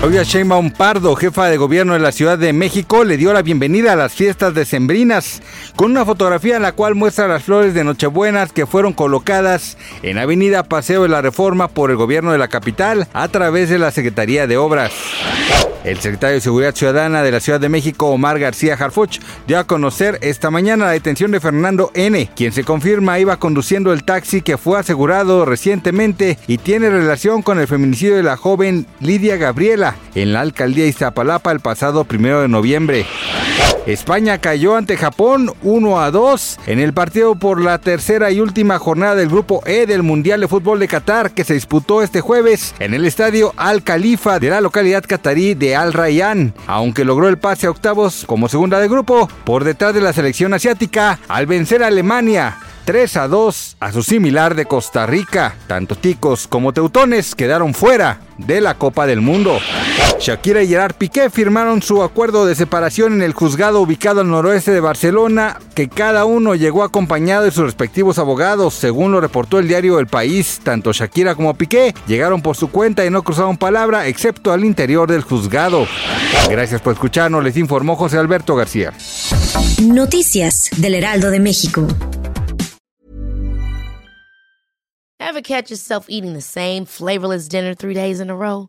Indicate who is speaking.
Speaker 1: Claudia Sheinbaum Pardo, jefa de gobierno de la Ciudad de México, le dio la bienvenida a las fiestas decembrinas con una fotografía en la cual muestra las flores de Nochebuenas que fueron colocadas en Avenida Paseo de la Reforma por el gobierno de la capital a través de la Secretaría de Obras. El secretario de Seguridad Ciudadana de la Ciudad de México, Omar García Harfuch, dio a conocer esta mañana la detención de Fernando N., quien se confirma iba conduciendo el taxi que fue asegurado recientemente y tiene relación con el feminicidio de la joven Lidia Gabriela en la alcaldía Iztapalapa el pasado primero de noviembre. España cayó ante Japón 1 a 2 en el partido por la tercera y última jornada del grupo E del Mundial de Fútbol de Qatar que se disputó este jueves en el estadio Al Khalifa de la localidad catarí de Al aunque logró el pase a octavos como segunda de grupo por detrás de la selección asiática al vencer a Alemania 3 a 2 a su similar de Costa Rica. Tanto ticos como teutones quedaron fuera de la Copa del Mundo. Shakira y Gerard Piqué firmaron su acuerdo de separación en el juzgado ubicado al noroeste de Barcelona, que cada uno llegó acompañado de sus respectivos abogados, según lo reportó el diario El País. Tanto Shakira como Piqué llegaron por su cuenta y no cruzaron palabra, excepto al interior del juzgado. Gracias por escucharnos, les informó José Alberto García.
Speaker 2: Noticias del Heraldo de México.
Speaker 3: Ever catch yourself eating the same flavorless dinner three days in a row?